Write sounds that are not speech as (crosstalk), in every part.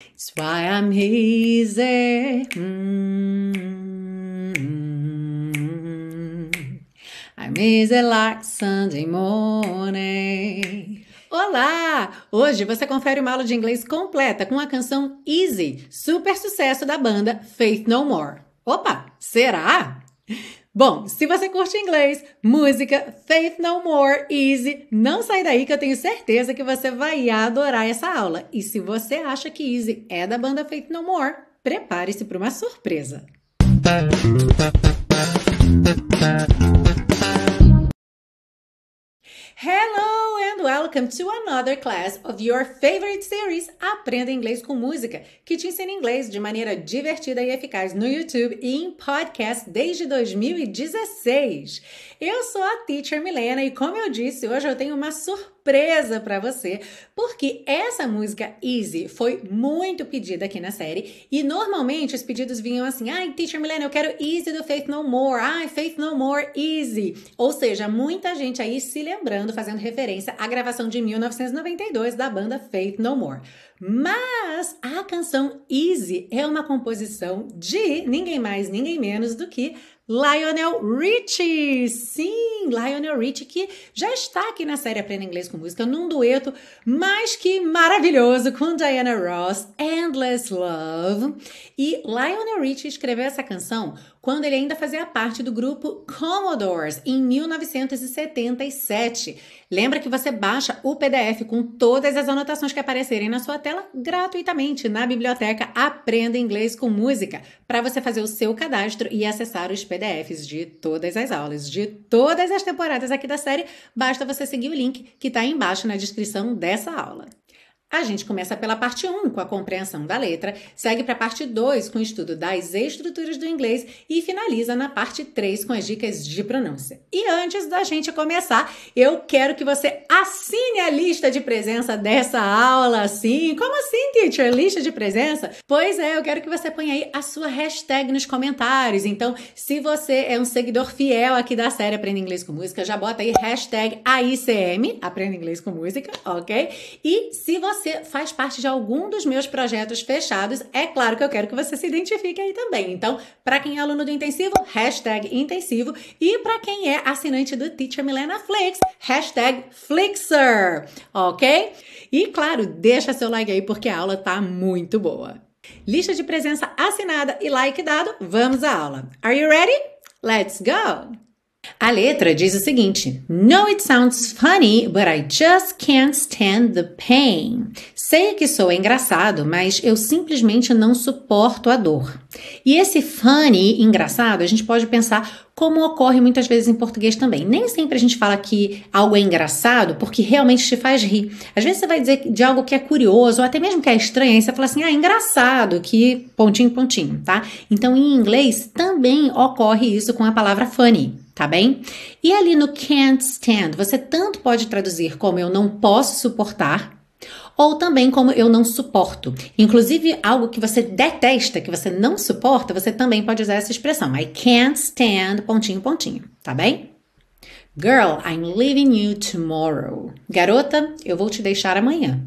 It's why I'm easy. Mm-hmm. I'm easy like Sunday morning. Olá! Hoje você confere uma aula de inglês completa com a canção Easy, super sucesso da banda Faith No More. Opa, será? Bom, se você curte inglês, música, Faith No More, Easy, não sai daí que eu tenho certeza que você vai adorar essa aula. E se você acha que Easy é da banda Faith No More, prepare-se para uma surpresa. Hello and welcome to another class of your favorite series Aprenda Inglês com Música, que te ensina inglês de maneira divertida e eficaz no YouTube e em podcast desde 2016. Eu sou a Teacher Milena e como eu disse, hoje eu tenho uma surpresa para você, porque essa música Easy foi muito pedida aqui na série e normalmente os pedidos vinham assim: "Ai, Teacher Milena, eu quero Easy do Faith No More. Ai, Faith No More Easy". Ou seja, muita gente aí se lembrando fazendo referência à gravação de 1992 da banda Faith No More. Mas a canção Easy é uma composição de ninguém mais, ninguém menos do que Lionel Richie! Sim, Lionel Richie, que já está aqui na série Aprenda Inglês com Música, num dueto mais que maravilhoso com Diana Ross, Endless Love. E Lionel Richie escreveu essa canção quando ele ainda fazia parte do grupo Commodores, em 1977. Lembra que você baixa o PDF com todas as anotações que aparecerem na sua tela gratuitamente na biblioteca Aprenda Inglês com Música, para você fazer o seu cadastro e acessar os PDFs de todas as aulas, de todas as temporadas aqui da série. Basta você seguir o link que está embaixo na descrição dessa aula. A gente começa pela parte 1, com a compreensão da letra, segue para a parte 2, com o estudo das estruturas do inglês e finaliza na parte 3 com as dicas de pronúncia. E antes da gente começar, eu quero que você assine a lista de presença dessa aula. Sim, como assim, teacher? Lista de presença? Pois é, eu quero que você ponha aí a sua hashtag nos comentários. Então, se você é um seguidor fiel aqui da série Aprenda Inglês com Música, já bota aí hashtag AICM, Aprenda Inglês com Música, ok? E se você você faz parte de algum dos meus projetos fechados, é claro que eu quero que você se identifique aí também. Então, para quem é aluno do intensivo, hashtag intensivo. E para quem é assinante do Teacher Milena Flix, hashtag Flixer, ok? E claro, deixa seu like aí porque a aula tá muito boa. Lista de presença assinada e like dado, vamos à aula. Are you ready? Let's go! A letra diz o seguinte: No, it sounds funny, but I just can't stand the pain. Sei que sou engraçado, mas eu simplesmente não suporto a dor. E esse funny, engraçado, a gente pode pensar como ocorre muitas vezes em português também. Nem sempre a gente fala que algo é engraçado porque realmente te faz rir. Às vezes você vai dizer de algo que é curioso, ou até mesmo que é estranho, aí você fala assim, ah, engraçado, que pontinho, pontinho, tá? Então, em inglês também ocorre isso com a palavra funny tá bem? E ali no can't stand, você tanto pode traduzir como eu não posso suportar, ou também como eu não suporto. Inclusive, algo que você detesta, que você não suporta, você também pode usar essa expressão. I can't stand, pontinho, pontinho, tá bem? Girl, I'm leaving you tomorrow. Garota, eu vou te deixar amanhã.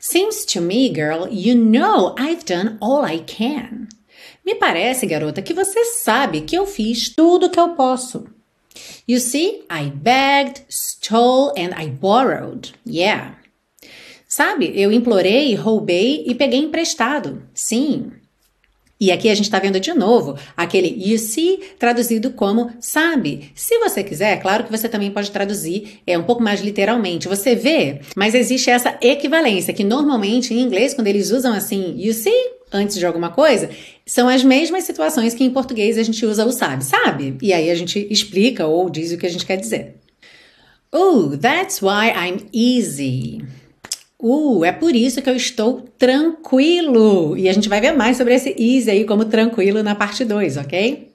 Seems to me, girl, you know I've done all I can. Me parece, garota, que você sabe que eu fiz tudo o que eu posso. You see, I begged, stole and I borrowed. Yeah. Sabe, eu implorei, roubei e peguei emprestado. Sim. E aqui a gente está vendo de novo aquele you see traduzido como sabe. Se você quiser, claro que você também pode traduzir é um pouco mais literalmente. Você vê, mas existe essa equivalência que normalmente em inglês quando eles usam assim you see antes de alguma coisa, são as mesmas situações que em português a gente usa o sabe, sabe? E aí a gente explica ou diz o que a gente quer dizer. Oh, that's why I'm easy. Uh, é por isso que eu estou tranquilo. E a gente vai ver mais sobre esse easy aí como tranquilo na parte 2, ok?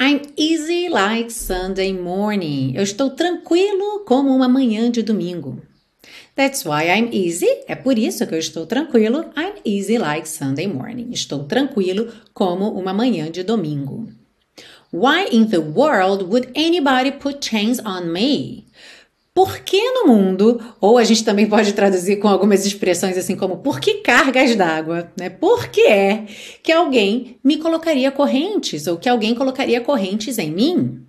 I'm easy like Sunday morning. Eu estou tranquilo como uma manhã de domingo. That's why I'm easy. É por isso que eu estou tranquilo. I'm easy like Sunday morning. Estou tranquilo como uma manhã de domingo. Why in the world would anybody put chains on me? Por que no mundo, ou a gente também pode traduzir com algumas expressões assim como por que cargas d'água, né? Por que é que alguém me colocaria correntes ou que alguém colocaria correntes em mim?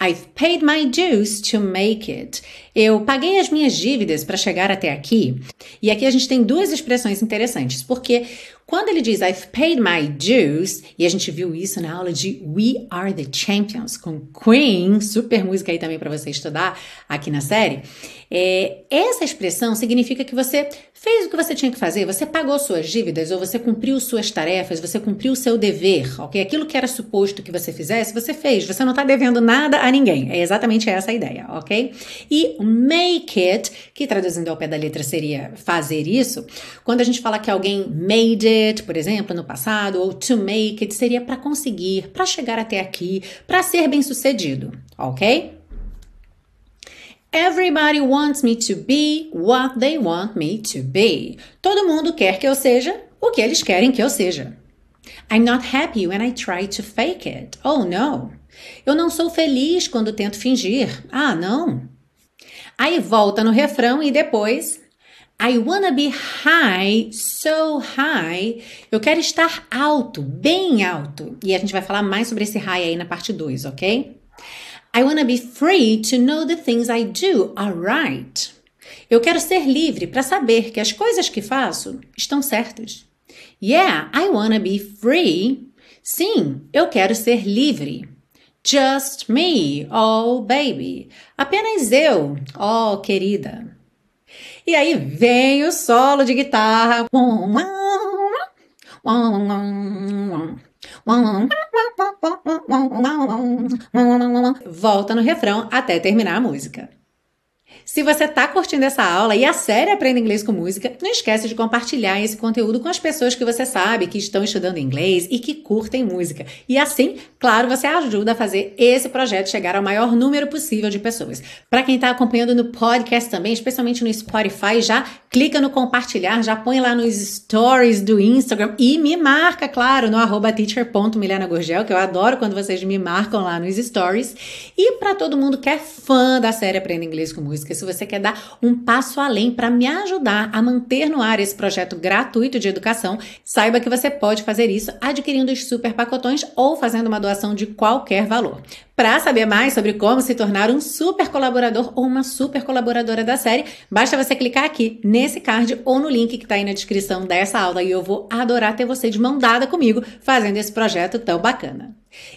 I've paid my dues to make it. Eu paguei as minhas dívidas para chegar até aqui. E aqui a gente tem duas expressões interessantes, porque quando ele diz I've paid my dues, e a gente viu isso na aula de We Are the Champions com Queen, super música aí também para você estudar aqui na série. É, essa expressão significa que você fez o que você tinha que fazer, você pagou suas dívidas ou você cumpriu suas tarefas, você cumpriu o seu dever, ok? Aquilo que era suposto que você fizesse, você fez. Você não está devendo nada a ninguém. É exatamente essa a ideia, ok? E make it, que traduzindo ao pé da letra seria fazer isso, quando a gente fala que alguém made it, por exemplo, no passado, ou to make it, seria para conseguir, para chegar até aqui, para ser bem sucedido, ok? Everybody wants me to be what they want me to be. Todo mundo quer que eu seja o que eles querem que eu seja. I'm not happy when I try to fake it. Oh no. Eu não sou feliz quando tento fingir. Ah, não. Aí volta no refrão e depois I wanna be high, so high. Eu quero estar alto, bem alto. E a gente vai falar mais sobre esse high aí na parte 2, ok? I want to be free to know the things I do are right. Eu quero ser livre para saber que as coisas que faço estão certas. Yeah, I want to be free. Sim, eu quero ser livre. Just me, oh baby. Apenas eu, oh querida. E aí vem o solo de guitarra. Volta no refrão até terminar a música. Se você está curtindo essa aula e a série Aprenda Inglês com Música, não esquece de compartilhar esse conteúdo com as pessoas que você sabe que estão estudando inglês e que curtem música. E assim, claro, você ajuda a fazer esse projeto chegar ao maior número possível de pessoas. Para quem está acompanhando no podcast também, especialmente no Spotify, já clica no compartilhar, já põe lá nos stories do Instagram e me marca, claro, no arroba teacher.milenagurgel, que eu adoro quando vocês me marcam lá nos stories. E para todo mundo que é fã da série Aprenda Inglês com Música, se você quer dar um passo além para me ajudar a manter no ar esse projeto gratuito de educação, saiba que você pode fazer isso adquirindo os super pacotões ou fazendo uma doação de qualquer valor. Para saber mais sobre como se tornar um super colaborador ou uma super colaboradora da série, basta você clicar aqui nesse card ou no link que está aí na descrição dessa aula e eu vou adorar ter você de mão dada comigo fazendo esse projeto tão bacana.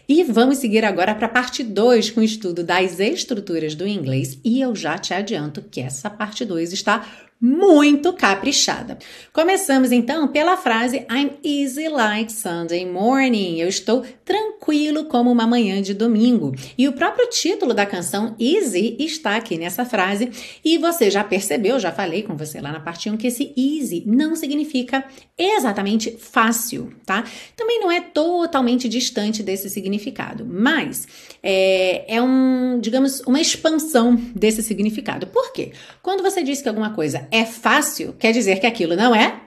E vamos seguir agora para a parte 2 com o estudo das estruturas do inglês e eu já te adianto que essa parte 2 está muito caprichada. Começamos então pela frase I'm easy like Sunday morning. Eu estou tranquilo como uma manhã de domingo. E o próprio título da canção Easy está aqui nessa frase. E você já percebeu, já falei com você lá na parte 1 que esse easy não significa exatamente fácil, tá? Também não é totalmente distante desse significado, mas é, é um, digamos, uma expansão desse significado. Por quê? Quando você diz que alguma coisa é fácil, quer dizer que aquilo não é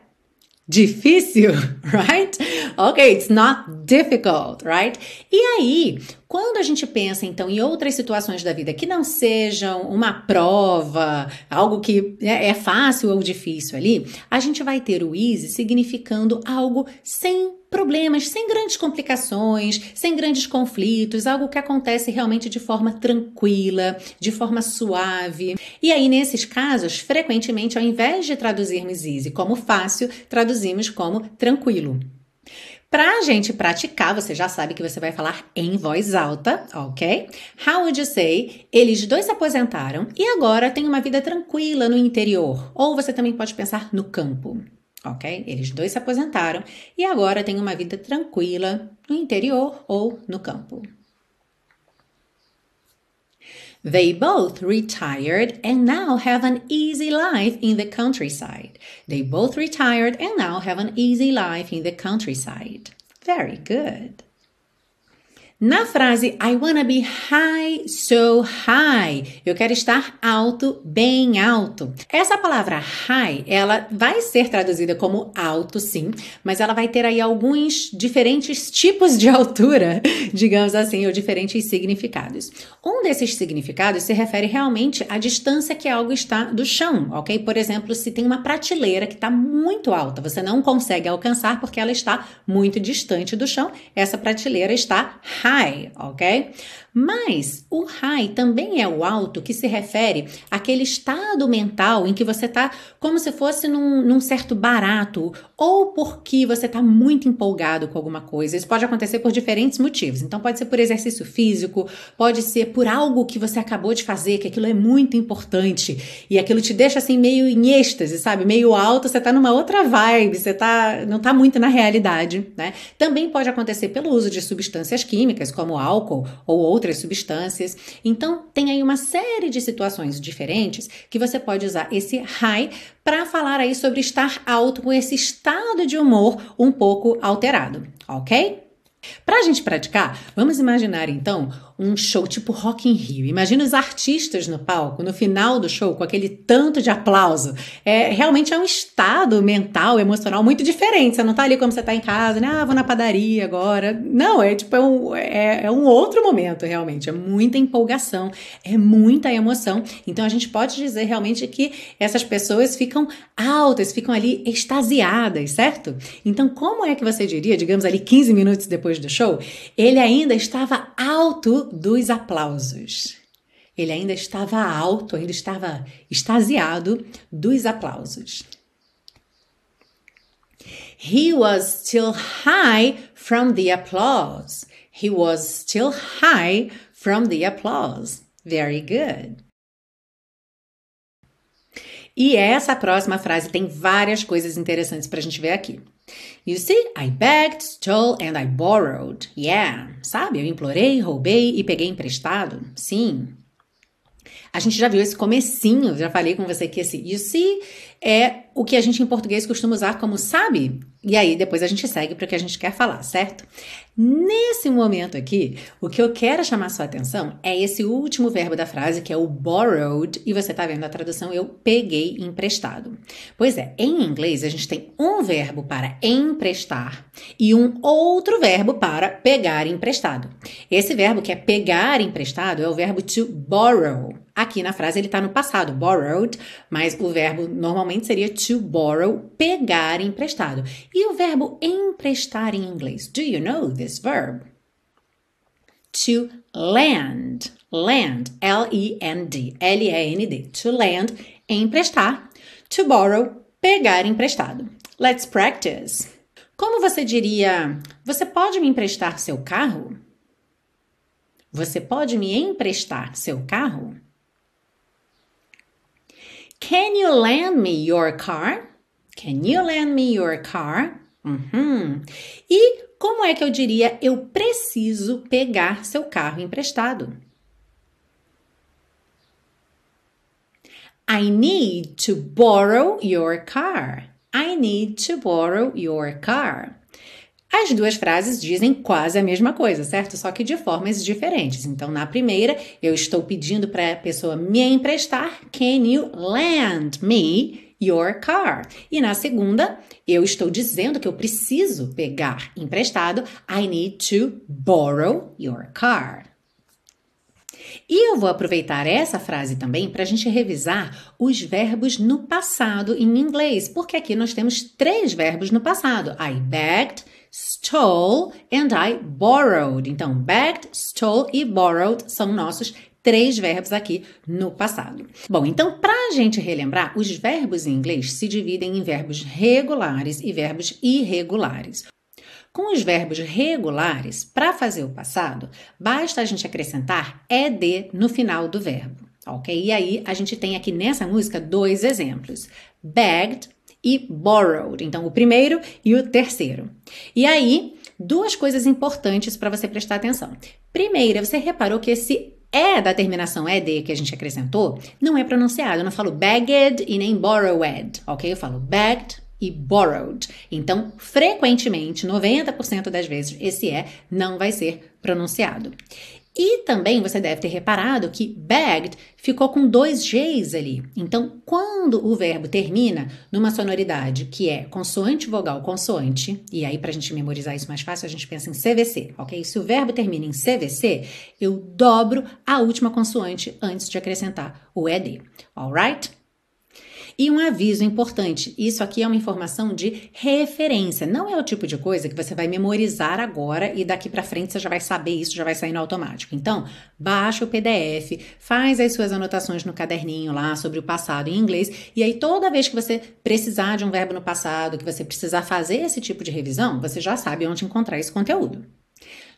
difícil, (laughs) right? Ok, it's not difficult, right? E aí, quando a gente pensa então em outras situações da vida que não sejam uma prova, algo que é, é fácil ou difícil ali, a gente vai ter o easy significando algo sem problemas, sem grandes complicações, sem grandes conflitos, algo que acontece realmente de forma tranquila, de forma suave. E aí, nesses casos, frequentemente, ao invés de traduzirmos easy como fácil, traduzimos como tranquilo. Para a gente praticar, você já sabe que você vai falar em voz alta, ok? How would you say? Eles dois se aposentaram e agora têm uma vida tranquila no interior. Ou você também pode pensar no campo ok? Eles dois se aposentaram e agora têm uma vida tranquila no interior ou no campo. They both retired and now have an easy life in the countryside. They both retired and now have an easy life in the countryside. Very good. Na frase I wanna be high, so high, eu quero estar alto, bem alto. Essa palavra high, ela vai ser traduzida como alto, sim, mas ela vai ter aí alguns diferentes tipos de altura, (laughs) digamos assim, ou diferentes significados. Um desses significados se refere realmente à distância que algo está do chão, ok? Por exemplo, se tem uma prateleira que está muito alta, você não consegue alcançar porque ela está muito distante do chão, essa prateleira está high, ok? Mas o high também é o alto que se refere àquele estado mental em que você está como se fosse num, num certo barato ou porque você está muito empolgado com alguma coisa. Isso pode acontecer por diferentes motivos. Então, pode ser por exercício físico, pode ser por algo que você acabou de fazer, que aquilo é muito importante e aquilo te deixa assim meio em êxtase, sabe? Meio alto, você está numa outra vibe, você tá, não está muito na realidade, né? Também pode acontecer pelo uso de substâncias químicas, como álcool ou outras outras substâncias. Então, tem aí uma série de situações diferentes que você pode usar esse high para falar aí sobre estar alto com esse estado de humor um pouco alterado, ok? Para a gente praticar, vamos imaginar então um show tipo Rock in Rio. Imagina os artistas no palco, no final do show, com aquele tanto de aplauso. É, realmente é um estado mental, emocional muito diferente. Você não tá ali como você tá em casa, né? Ah, vou na padaria agora. Não, é tipo, é um, é, é um outro momento, realmente. É muita empolgação, é muita emoção. Então a gente pode dizer realmente que essas pessoas ficam altas, ficam ali extasiadas, certo? Então, como é que você diria, digamos ali 15 minutos depois do show, ele ainda estava alto dos aplausos. Ele ainda estava alto, ainda estava extasiado dos aplausos. He was still high from the applause. He was still high from the applause. Very good. E essa próxima frase tem várias coisas interessantes para a gente ver aqui. You see, I begged, stole and I borrowed. Yeah. Sabe, eu implorei, roubei e peguei emprestado. Sim. A gente já viu esse comecinho, já falei com você que esse you see é o que a gente em português costuma usar como sabe. E aí depois a gente segue para o que a gente quer falar, certo? Nesse momento aqui, o que eu quero chamar sua atenção é esse último verbo da frase, que é o borrowed, e você está vendo a tradução eu peguei emprestado. Pois é, em inglês a gente tem um verbo para emprestar e um outro verbo para pegar emprestado. Esse verbo que é pegar emprestado é o verbo to borrow. Aqui na frase ele está no passado, borrowed, mas o verbo normalmente seria to borrow, pegar emprestado. E o verbo emprestar em inglês? Do you know this verb? To lend. Lend. L-E-N-D. L-E-N-D. To lend, emprestar. To borrow, pegar emprestado. Let's practice. Como você diria, você pode me emprestar seu carro? Você pode me emprestar seu carro? Can you lend me your car? Can you lend me your car? Uhum. E como é que eu diria eu preciso pegar seu carro emprestado? I need to borrow your car. I need to borrow your car. As duas frases dizem quase a mesma coisa, certo? Só que de formas diferentes. Então, na primeira, eu estou pedindo para a pessoa me emprestar. Can you lend me your car? E na segunda, eu estou dizendo que eu preciso pegar emprestado. I need to borrow your car. E eu vou aproveitar essa frase também para a gente revisar os verbos no passado em inglês, porque aqui nós temos três verbos no passado: I begged, stole and I borrowed. Então, begged, stole e borrowed são nossos três verbos aqui no passado. Bom, então, para a gente relembrar, os verbos em inglês se dividem em verbos regulares e verbos irregulares. Com os verbos regulares, para fazer o passado, basta a gente acrescentar ed no final do verbo, ok? E aí a gente tem aqui nessa música dois exemplos: begged e borrowed. Então, o primeiro e o terceiro. E aí, duas coisas importantes para você prestar atenção. Primeira, você reparou que esse é da terminação ed que a gente acrescentou não é pronunciado. Eu não falo bagged e nem borrowed, ok? Eu falo bagged e borrowed. Então, frequentemente, 90% das vezes, esse é não vai ser pronunciado. E também você deve ter reparado que bagged ficou com dois Gs ali. Então, quando o verbo termina numa sonoridade que é consoante, vogal, consoante, e aí para a gente memorizar isso mais fácil, a gente pensa em CVC, ok? Se o verbo termina em CVC, eu dobro a última consoante antes de acrescentar o ED, alright? E um aviso importante: isso aqui é uma informação de referência, não é o tipo de coisa que você vai memorizar agora e daqui para frente você já vai saber isso, já vai sair no automático. Então, baixa o PDF, faz as suas anotações no caderninho lá sobre o passado em inglês, e aí toda vez que você precisar de um verbo no passado, que você precisar fazer esse tipo de revisão, você já sabe onde encontrar esse conteúdo.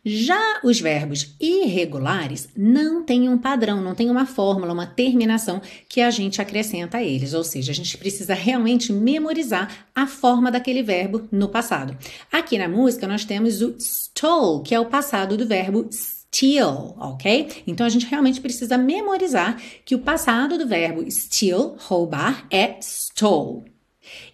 Já os verbos irregulares não têm um padrão, não tem uma fórmula, uma terminação que a gente acrescenta a eles, ou seja, a gente precisa realmente memorizar a forma daquele verbo no passado. Aqui na música nós temos o stole, que é o passado do verbo steal, ok? Então a gente realmente precisa memorizar que o passado do verbo steal, roubar, é stole.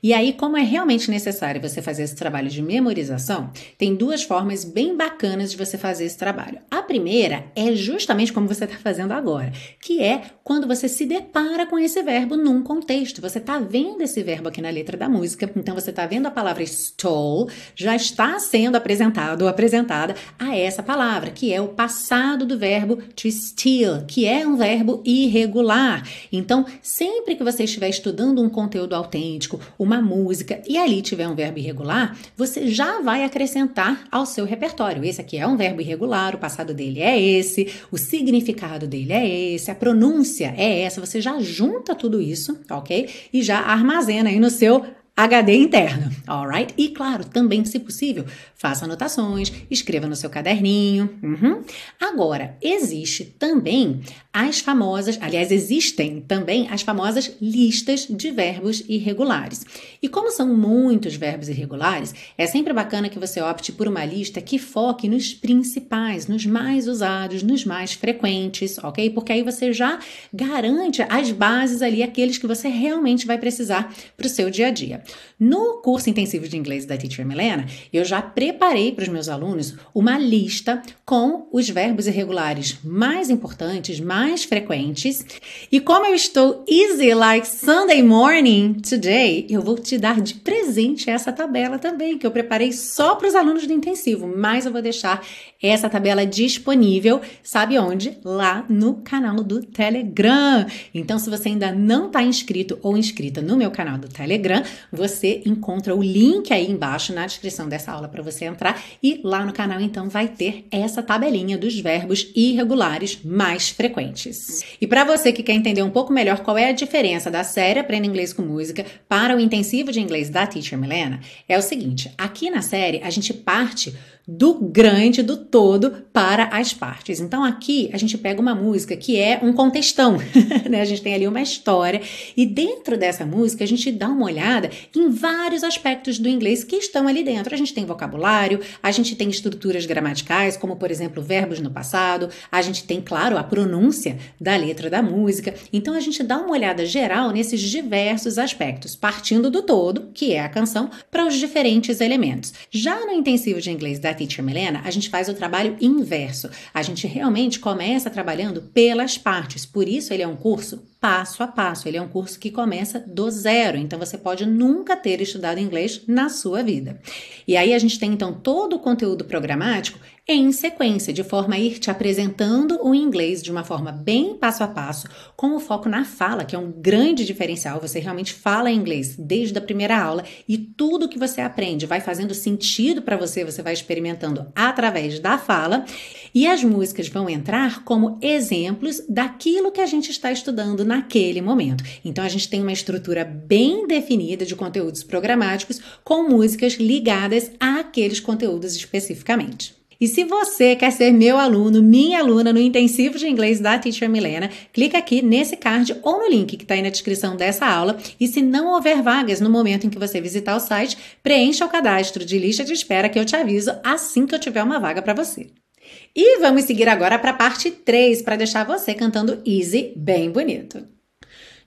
E aí, como é realmente necessário você fazer esse trabalho de memorização, tem duas formas bem bacanas de você fazer esse trabalho. A primeira é justamente como você está fazendo agora, que é quando você se depara com esse verbo num contexto. Você está vendo esse verbo aqui na letra da música, então você está vendo a palavra stole, já está sendo apresentado ou apresentada a essa palavra, que é o passado do verbo to steal, que é um verbo irregular. Então, sempre que você estiver estudando um conteúdo autêntico, uma música e ali tiver um verbo irregular, você já vai acrescentar ao seu repertório. Esse aqui é um verbo irregular, o passado dele é esse, o significado dele é esse, a pronúncia é essa. Você já junta tudo isso, ok? E já armazena aí no seu HD interno, alright? E claro, também, se possível, faça anotações, escreva no seu caderninho. Uhum. Agora, existe também as famosas, aliás, existem também as famosas listas de verbos irregulares. E como são muitos verbos irregulares, é sempre bacana que você opte por uma lista que foque nos principais, nos mais usados, nos mais frequentes, ok? Porque aí você já garante as bases ali, aqueles que você realmente vai precisar para o seu dia a dia. No curso intensivo de inglês da Teacher Milena, eu já preparei para os meus alunos uma lista com os verbos irregulares mais importantes, mais frequentes. E como eu estou easy like Sunday morning today, eu vou te dar de presente essa tabela também, que eu preparei só para os alunos do intensivo, mas eu vou deixar essa tabela disponível, sabe onde? Lá no canal do Telegram. Então, se você ainda não está inscrito ou inscrita no meu canal do Telegram, você encontra o link aí embaixo na descrição dessa aula para você entrar e lá no canal então vai ter essa tabelinha dos verbos irregulares mais frequentes. E para você que quer entender um pouco melhor qual é a diferença da série Aprenda Inglês com Música para o intensivo de inglês da Teacher Milena, é o seguinte: aqui na série a gente parte do grande, do todo, para as partes. Então aqui a gente pega uma música que é um contextão, (laughs) né? A gente tem ali uma história e dentro dessa música a gente dá uma olhada em vários aspectos do inglês que estão ali dentro. A gente tem vocabulário, a gente tem estruturas gramaticais, como por exemplo verbos no passado, a gente tem, claro, a pronúncia da letra da música. Então a gente dá uma olhada geral nesses diversos aspectos, partindo do todo, que é a canção, para os diferentes elementos. Já no intensivo de inglês da Teacher Milena, a gente faz o trabalho inverso. A gente realmente começa trabalhando pelas partes. Por isso ele é um curso passo a passo. Ele é um curso que começa do zero, então você pode nunca ter estudado inglês na sua vida. E aí a gente tem então todo o conteúdo programático em sequência, de forma a ir te apresentando o inglês de uma forma bem passo a passo, com o foco na fala, que é um grande diferencial. Você realmente fala inglês desde a primeira aula e tudo que você aprende vai fazendo sentido para você, você vai experimentando através da fala, e as músicas vão entrar como exemplos daquilo que a gente está estudando naquele momento. Então a gente tem uma estrutura bem definida de conteúdos programáticos com músicas ligadas àqueles conteúdos especificamente. E se você quer ser meu aluno, minha aluna no intensivo de inglês da Teacher Milena, clica aqui nesse card ou no link que está aí na descrição dessa aula. E se não houver vagas no momento em que você visitar o site, preencha o cadastro de lista de espera que eu te aviso assim que eu tiver uma vaga para você. E vamos seguir agora para a parte 3 para deixar você cantando easy bem bonito.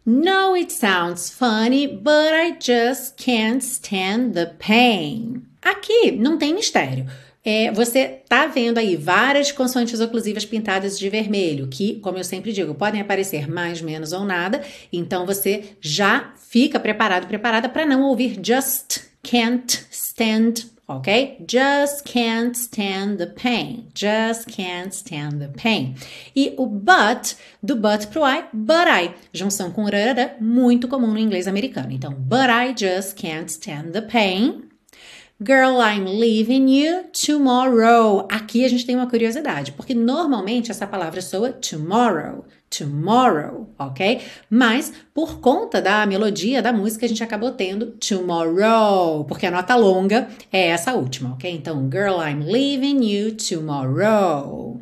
No, it sounds funny, but I just can't stand the pain. Aqui não tem mistério. É, você tá vendo aí várias consoantes oclusivas pintadas de vermelho, que, como eu sempre digo, podem aparecer mais, menos ou nada. Então você já fica preparado, preparada para não ouvir just can't stand ok? Just can't stand the pain. Just can't stand the pain. E o but, do but pro I, but I. Junção com rarara, muito comum no inglês americano. Então, but I just can't stand the pain. Girl, I'm leaving you tomorrow. Aqui a gente tem uma curiosidade, porque normalmente essa palavra soa tomorrow, tomorrow, ok? Mas por conta da melodia da música a gente acabou tendo tomorrow, porque a nota longa é essa última, ok? Então, girl, I'm leaving you tomorrow.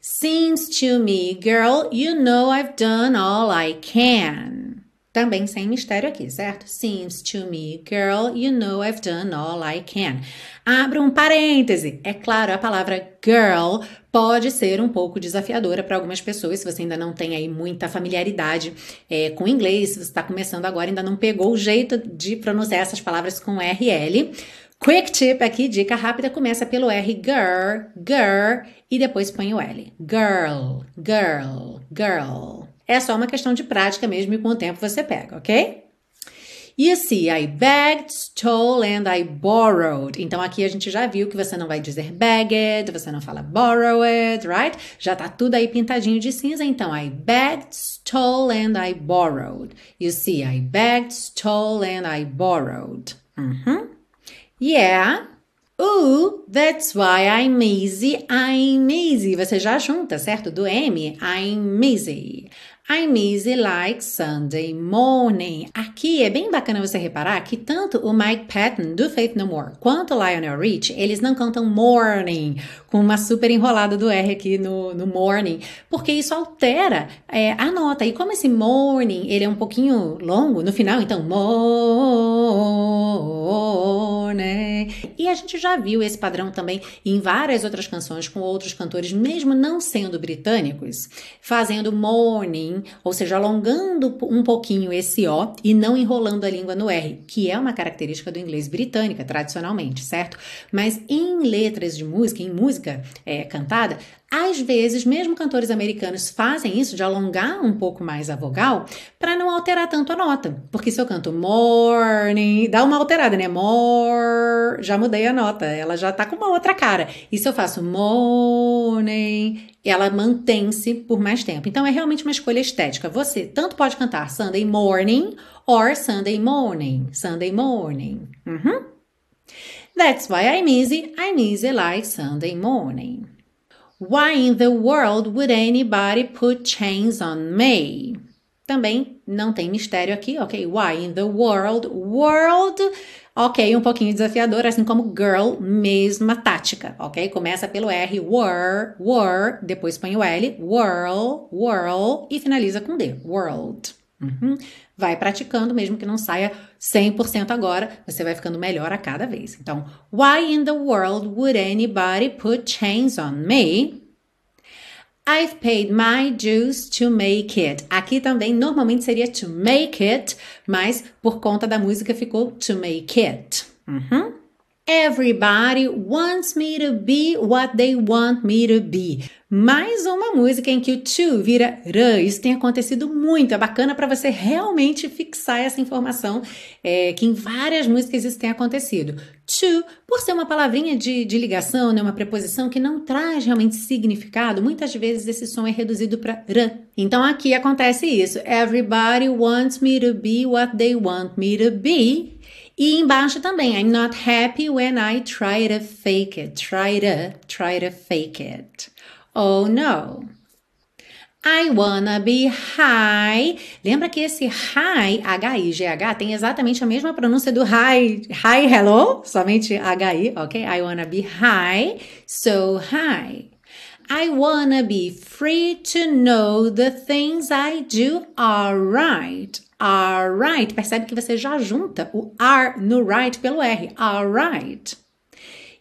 Seems to me, girl, you know I've done all I can. Também sem mistério aqui, certo? Seems to me, girl, you know I've done all I can. Abra um parêntese. É claro, a palavra girl pode ser um pouco desafiadora para algumas pessoas, se você ainda não tem aí muita familiaridade é, com inglês, se você está começando agora ainda não pegou o jeito de pronunciar essas palavras com RL. Quick tip aqui, dica rápida, começa pelo R, girl, girl, e depois põe o L. Girl, girl, girl. É só uma questão de prática mesmo e com o tempo você pega, ok? E assim, I begged, stole and I borrowed. Então aqui a gente já viu que você não vai dizer begged, você não fala borrowed, right? Já tá tudo aí pintadinho de cinza. Então I begged, stole and I borrowed. You see, I begged, stole and I borrowed. Uhum. Yeah. Ooh, that's why I'm easy, I'm easy. Você já junta, certo? Do M, I'm easy. I'm easy like Sunday morning. Aqui é bem bacana você reparar que tanto o Mike Patton do Faith No More quanto o Lionel Rich, eles não cantam morning com uma super enrolada do R aqui no, no morning, porque isso altera é, a nota. E como esse morning ele é um pouquinho longo no final, então morning. E a gente já viu esse padrão também em várias outras canções com outros cantores, mesmo não sendo britânicos, fazendo morning ou seja, alongando um pouquinho esse O e não enrolando a língua no R, que é uma característica do inglês britânica, tradicionalmente, certo? Mas em letras de música, em música é, cantada, às vezes, mesmo cantores americanos fazem isso de alongar um pouco mais a vogal para não alterar tanto a nota. Porque se eu canto morning, dá uma alterada, né? More, já mudei a nota, ela já tá com uma outra cara. E se eu faço morning, ela mantém-se por mais tempo. Então é realmente uma escolha estética. Você tanto pode cantar Sunday morning or Sunday morning, Sunday morning. Uhum. That's why I'm easy, I'm easy like Sunday morning. Why in the world would anybody put chains on me? Também não tem mistério aqui, ok? Why in the world? World, ok, um pouquinho desafiador, assim como girl, mesma tática, ok? Começa pelo R, were, were, depois põe o L, whirl, whirl e finaliza com D, world. Uhum. Vai praticando, mesmo que não saia 100% agora, você vai ficando melhor a cada vez. Então, why in the world would anybody put chains on me? I've paid my dues to make it. Aqui também normalmente seria to make it, mas por conta da música ficou to make it. Uhum. Everybody wants me to be what they want me to be. Mais uma música em que o to vira rã. Isso tem acontecido muito. É bacana para você realmente fixar essa informação, é, que em várias músicas isso tem acontecido. To, por ser uma palavrinha de, de ligação, né, uma preposição que não traz realmente significado, muitas vezes esse som é reduzido para rã. Então aqui acontece isso. Everybody wants me to be what they want me to be. E embaixo também, I'm not happy when I try to fake it. Try to, try to fake it. Oh no. I wanna be high. Lembra que esse high, H-I-G-H, tem exatamente a mesma pronúncia do hi, hi, hello, somente H-I, ok? I wanna be high, so high. I wanna be free to know the things I do are right. Alright. Percebe que você já junta o are no right pelo R. Alright.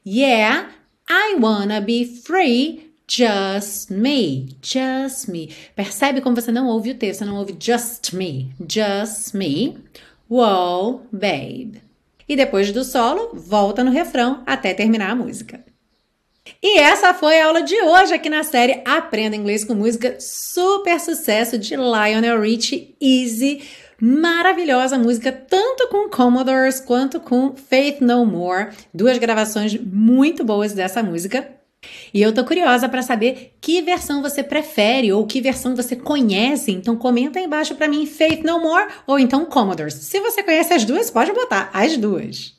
Yeah, I wanna be free Just me, just me. Percebe como você não ouve o texto, você não ouve just me, just me. Whoa, babe. E depois do solo, volta no refrão até terminar a música. E essa foi a aula de hoje aqui na série Aprenda Inglês com Música, super sucesso de Lionel Richie, Easy. Maravilhosa música, tanto com Commodores quanto com Faith No More. Duas gravações muito boas dessa música. E eu tô curiosa para saber que versão você prefere ou que versão você conhece. Então comenta aí embaixo para mim Faith No More ou então Commodores. Se você conhece as duas, pode botar as duas.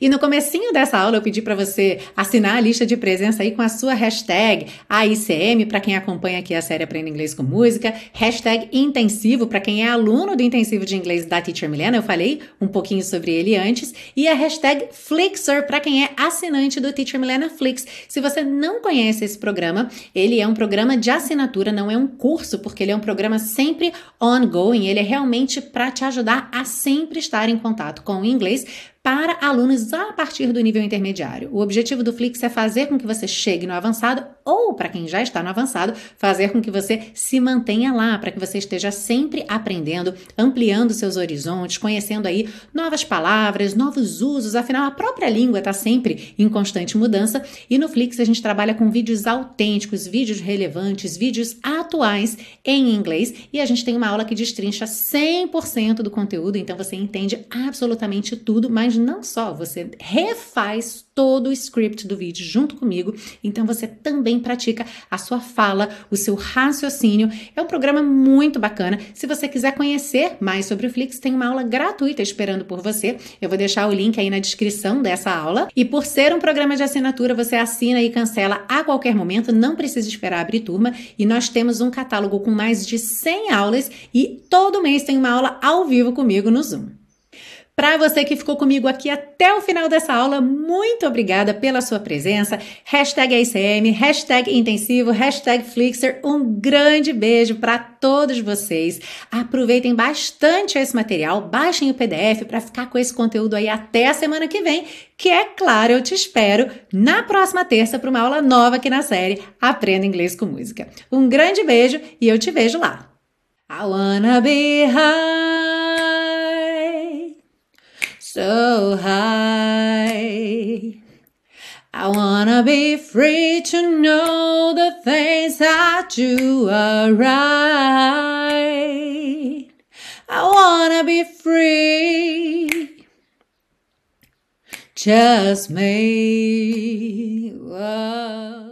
E no comecinho dessa aula eu pedi para você assinar a lista de presença aí com a sua hashtag AICM para quem acompanha aqui a série Aprenda Inglês com Música, hashtag intensivo para quem é aluno do intensivo de inglês da Teacher Milena, eu falei um pouquinho sobre ele antes, e a hashtag Flixer para quem é assinante do Teacher Milena Flix. Se você não conhece esse programa, ele é um programa de assinatura, não é um curso, porque ele é um programa sempre ongoing, ele é realmente para te ajudar a sempre estar em contato com o inglês para alunos a partir do nível intermediário. O objetivo do Flix é fazer com que você chegue no avançado ou, para quem já está no avançado, fazer com que você se mantenha lá, para que você esteja sempre aprendendo, ampliando seus horizontes, conhecendo aí novas palavras, novos usos, afinal a própria língua está sempre em constante mudança. E no Flix a gente trabalha com vídeos autênticos, vídeos relevantes, vídeos atuais em inglês. E a gente tem uma aula que destrincha 100% do conteúdo, então você entende absolutamente tudo, mas mas não só, você refaz todo o script do vídeo junto comigo, então você também pratica a sua fala, o seu raciocínio. É um programa muito bacana. Se você quiser conhecer mais sobre o Flix, tem uma aula gratuita esperando por você. Eu vou deixar o link aí na descrição dessa aula. E por ser um programa de assinatura, você assina e cancela a qualquer momento, não precisa esperar abrir turma. E nós temos um catálogo com mais de 100 aulas e todo mês tem uma aula ao vivo comigo no Zoom. Para você que ficou comigo aqui até o final dessa aula, muito obrigada pela sua presença. Hashtag ICM, hashtag intensivo, hashtag Flixer. Um grande beijo para todos vocês. Aproveitem bastante esse material, baixem o PDF para ficar com esse conteúdo aí até a semana que vem, que é claro, eu te espero na próxima terça para uma aula nova aqui na série Aprenda Inglês com Música. Um grande beijo e eu te vejo lá. I wanna be high. So high. I wanna be free to know the things that you are right. I wanna be free. Just me. Whoa.